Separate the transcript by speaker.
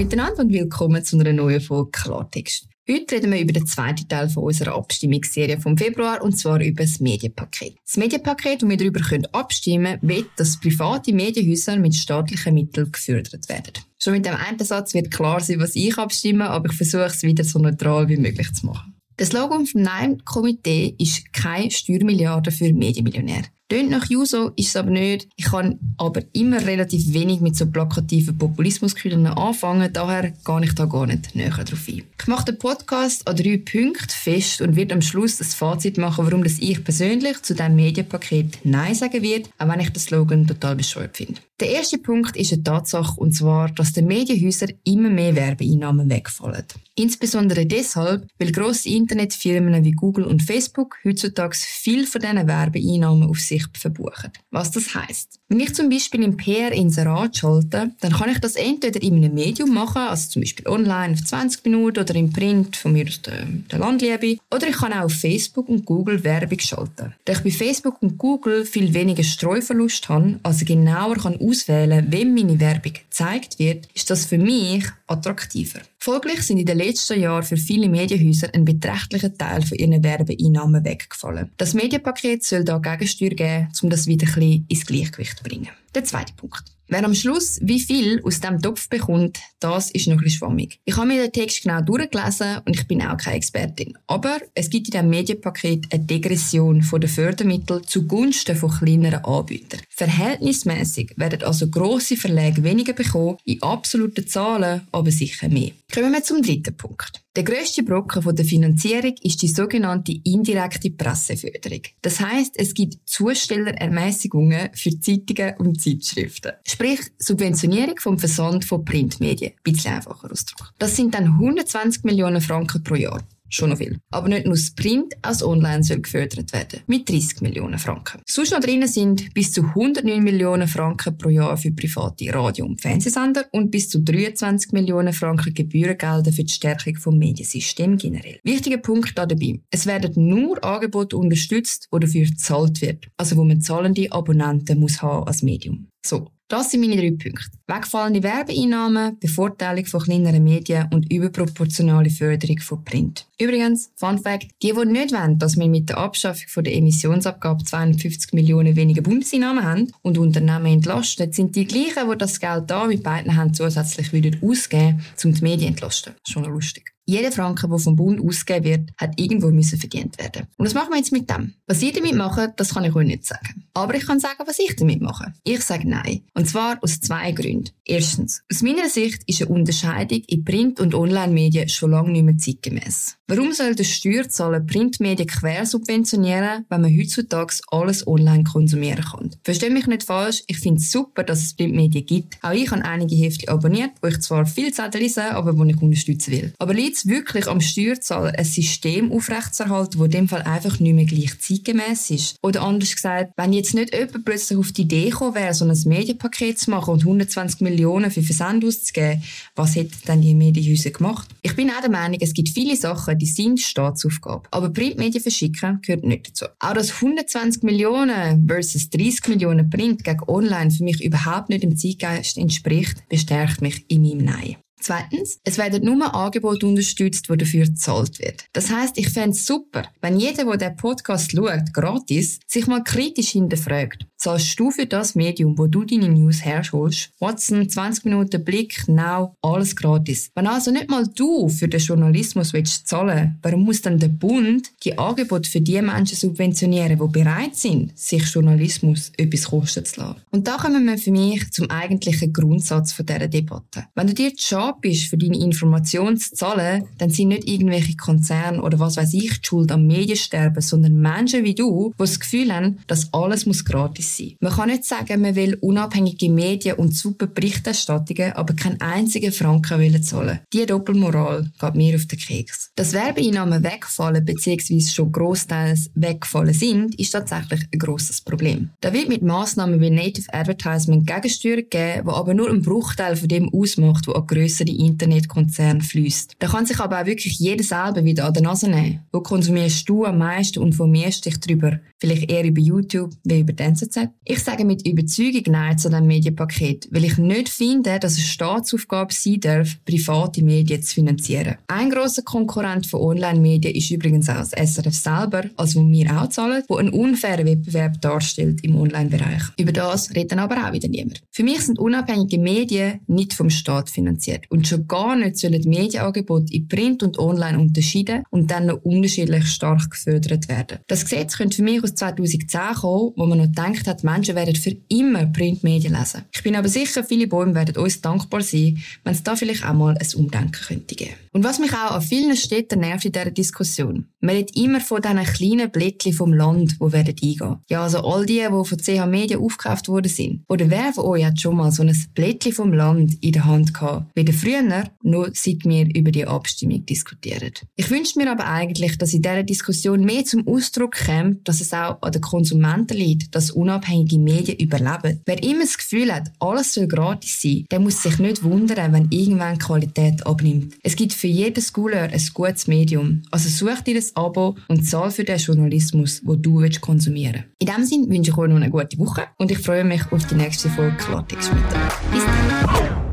Speaker 1: miteinander und willkommen zu einer neuen Folge Klartext. Heute reden wir über den zweiten Teil von unserer Abstimmungsserie vom Februar und zwar über das Medienpaket. Das Medienpaket, wo wir darüber abstimmen können, will, dass private Medienhäuser mit staatlichen Mitteln gefördert werden. Schon mit dem einen Satz wird klar sein, was ich abstimme, aber ich versuche es wieder so neutral wie möglich zu machen. Das Slogan vom Nein-Komitee ist keine Steuermilliarde für Medienmillionäre. Tönt nach Juso, ist es aber nicht. Ich kann aber immer relativ wenig mit so plakativen Populismuskühlen anfangen, daher gehe ich da gar nicht näher drauf ein. Ich mache den Podcast an drei Punkten fest und werde am Schluss ein Fazit machen, warum das ich persönlich zu diesem Medienpaket Nein sagen werde, auch wenn ich den Slogan total bescheuert finde. Der erste Punkt ist eine Tatsache, und zwar, dass den Medienhäusern immer mehr Werbeeinnahmen wegfallen. Insbesondere deshalb, weil grosse Internetfirmen wie Google und Facebook heutzutage viel von diesen Werbeeinnahmen auf sich verbuchen. Was das heißt? Wenn ich zum Beispiel im PR Inserat schalte, dann kann ich das entweder in einem Medium machen, also zum Beispiel online auf 20 Minuten oder im Print von mir aus der, der Landliebe, oder ich kann auch auf Facebook und Google Werbung schalten. Da ich bei Facebook und Google viel weniger Streuverlust habe, also genauer kann auswählen, wem meine Werbung gezeigt wird, ist das für mich attraktiver. Folglich sind in den letzten Jahren für viele Medienhäuser ein beträchtlicher Teil von ihren Werbeeinnahmen weggefallen. Das Medienpaket soll da Gegensteuer geben, um das wieder ein bisschen ins Gleichgewicht zu bringen. Der zweite Punkt. Wer am Schluss wie viel aus dem Topf bekommt, das ist noch ein bisschen schwammig. Ich habe mir den Text genau durchgelesen und ich bin auch keine Expertin. Aber es gibt in diesem Medienpaket eine Degression von den Fördermitteln zugunsten von kleineren Anbietern. Verhältnismäßig werden also grosse Verlage weniger bekommen, in absoluten Zahlen aber sicher mehr. Kommen wir zum dritten Punkt. Der grösste Brocken der Finanzierung ist die sogenannte indirekte Presseförderung. Das heißt, es gibt Zustellerermäßigungen für Zeitungen und Zeitschriften. Sprich, Subventionierung vom Versand von Printmedien. Ein bisschen einfacher Ausdruck. Das sind dann 120 Millionen Franken pro Jahr schon noch viel. Aber nicht nur das Print, als Online soll gefördert werden. Mit 30 Millionen Franken. Sonst noch drinnen sind bis zu 109 Millionen Franken pro Jahr für private Radio- und Fernsehsender und bis zu 23 Millionen Franken Gebührengelder für die Stärkung vom Mediensystem generell. Wichtiger Punkt da dabei. Es werden nur Angebote unterstützt, wo dafür gezahlt wird. Also wo man zahlende Abonnenten muss haben als Medium. So. Das sind meine drei Punkte. Wegfallende Werbeeinnahmen, Bevorteilung von kleineren Medien und überproportionale Förderung von Print. Übrigens, Fun Fact, die, die nicht wollen, dass wir mit der Abschaffung von der Emissionsabgabe 250 Millionen weniger Bundeseinnahmen haben und Unternehmen entlasten, sind die gleichen, die das Geld da mit beiden Händen zusätzlich wieder ausgeben, um die Medien entlasten. Schon lustig. Jeder Franken, der vom Bund ausgegeben wird, hat irgendwo müssen verdient werden. Und was machen wir jetzt mit dem? Was ihr damit macht, das kann ich euch nicht sagen. Aber ich kann sagen, was ich damit mache. Ich sage nein. Und zwar aus zwei Gründen. Erstens, aus meiner Sicht ist eine Unterscheidung in Print- und Online-Medien schon lange nicht mehr zeitgemäß. Warum soll der Steuerzahler Printmedien quer subventionieren, wenn man heutzutage alles online konsumieren kann? Verstehe mich nicht falsch, ich finde es super, dass es Printmedien gibt. Auch ich habe einige Hefte abonniert, wo ich zwar viel Zeit lese, aber wo ich unterstützen will. Aber es wirklich am Steuerzahler, ein System aufrechtzuerhalten, das in dem Fall einfach nicht mehr gleich zeitgemäß ist? Oder anders gesagt, wenn jetzt nicht jemand plötzlich auf die Idee gekommen wäre, so ein Medienpaket zu machen und 120 Millionen für Versand auszugeben, was hätten dann die Medienhäuser gemacht? Ich bin auch der Meinung, es gibt viele Sachen, die sind Staatsaufgabe. Aber Printmedien verschicken gehört nicht dazu. Auch dass 120 Millionen versus 30 Millionen Print gegen Online für mich überhaupt nicht im Zeitgeist entspricht, bestärkt mich in meinem Nein. Zweitens, es werden nur Angebote unterstützt, wo dafür gezahlt wird. Das heißt, ich fände es super, wenn jeder, der den Podcast schaut, gratis, sich mal kritisch hinterfragt. Zahlst du für das Medium, wo du deine News herholst? Watson, 20 Minuten Blick, now, alles gratis. Wenn also nicht mal du für den Journalismus willst zahlen, warum muss dann der Bund die Angebote für die Menschen subventionieren, die bereit sind, sich Journalismus etwas kosten zu lassen? Und da kommen wir für mich zum eigentlichen Grundsatz von dieser Debatte. Wenn du dir bereit bist, für deine Information zu zahlen, dann sind nicht irgendwelche Konzerne oder was weiß ich die Schuld am Mediensterben, sondern Menschen wie du, die das Gefühl haben, dass alles muss gratis sein. Man kann nicht sagen, man will unabhängige Medien und super Berichterstattungen, aber keinen einzigen Franken will zahlen. Diese Doppelmoral geht mir auf den Keks. Dass Werbeeinnahmen wegfallen bzw. schon großteils weggefallen sind, ist tatsächlich ein grosses Problem. Da wird mit Massnahmen wie Native Advertisement Gegensteuer gegeben, die aber nur einen Bruchteil von dem ausmacht, was an grössere Internetkonzerne fließt. Da kann sich aber auch wirklich jeder selber wieder an der Nase nehmen. Wo konsumierst du am meisten und informierst dich darüber? Vielleicht eher über YouTube wie über die NZZ? Gesagt? Ich sage mit Überzeugung Nein zu diesem Medienpaket, weil ich nicht finde, dass es Staatsaufgabe sein darf, private Medien zu finanzieren. Ein grosser Konkurrent von Online-Medien ist übrigens auch das SRF selber, also wir auch zahlen, wo einen unfairen Wettbewerb darstellt im Online-Bereich. Über das redet dann aber auch wieder niemand. Für mich sind unabhängige Medien nicht vom Staat finanziert und schon gar nicht sollen Medienangebote in Print und Online unterschieden und dann noch unterschiedlich stark gefördert werden. Das Gesetz könnte für mich aus 2010 kommen, wo man noch gedacht hat, Menschen werden für immer Printmedien lesen. Ich bin aber sicher, viele Bäume werden uns dankbar sein, wenn es da vielleicht auch mal ein Umdenken könnte geben. Und was mich auch an vielen Städten nervt in dieser Diskussion, man redet immer von diesen kleinen Blättchen vom Land, die werden eingehen. Ja, also all die, die von CH Media aufgekauft worden sind. Oder wer von euch hat schon mal so ein Blättchen vom Land in der Hand gehabt? Weder früher, noch seit wir über die Abstimmung diskutieren. Ich wünsche mir aber eigentlich, dass in dieser Diskussion mehr zum Ausdruck kommt, dass es auch an den Konsumenten liegt, dass unabhängige Medien überleben. Wer immer das Gefühl hat, alles soll gratis sein, der muss sich nicht wundern, wenn irgendwann die Qualität abnimmt. Es gibt für jeden Schooler ein gutes Medium. Also such dir ein Abo und zahl für den Journalismus, wo du willst konsumieren In diesem Sinne wünsche ich euch noch eine gute Woche und ich freue mich auf die nächste Folge Klartext mit euch. Bis dann!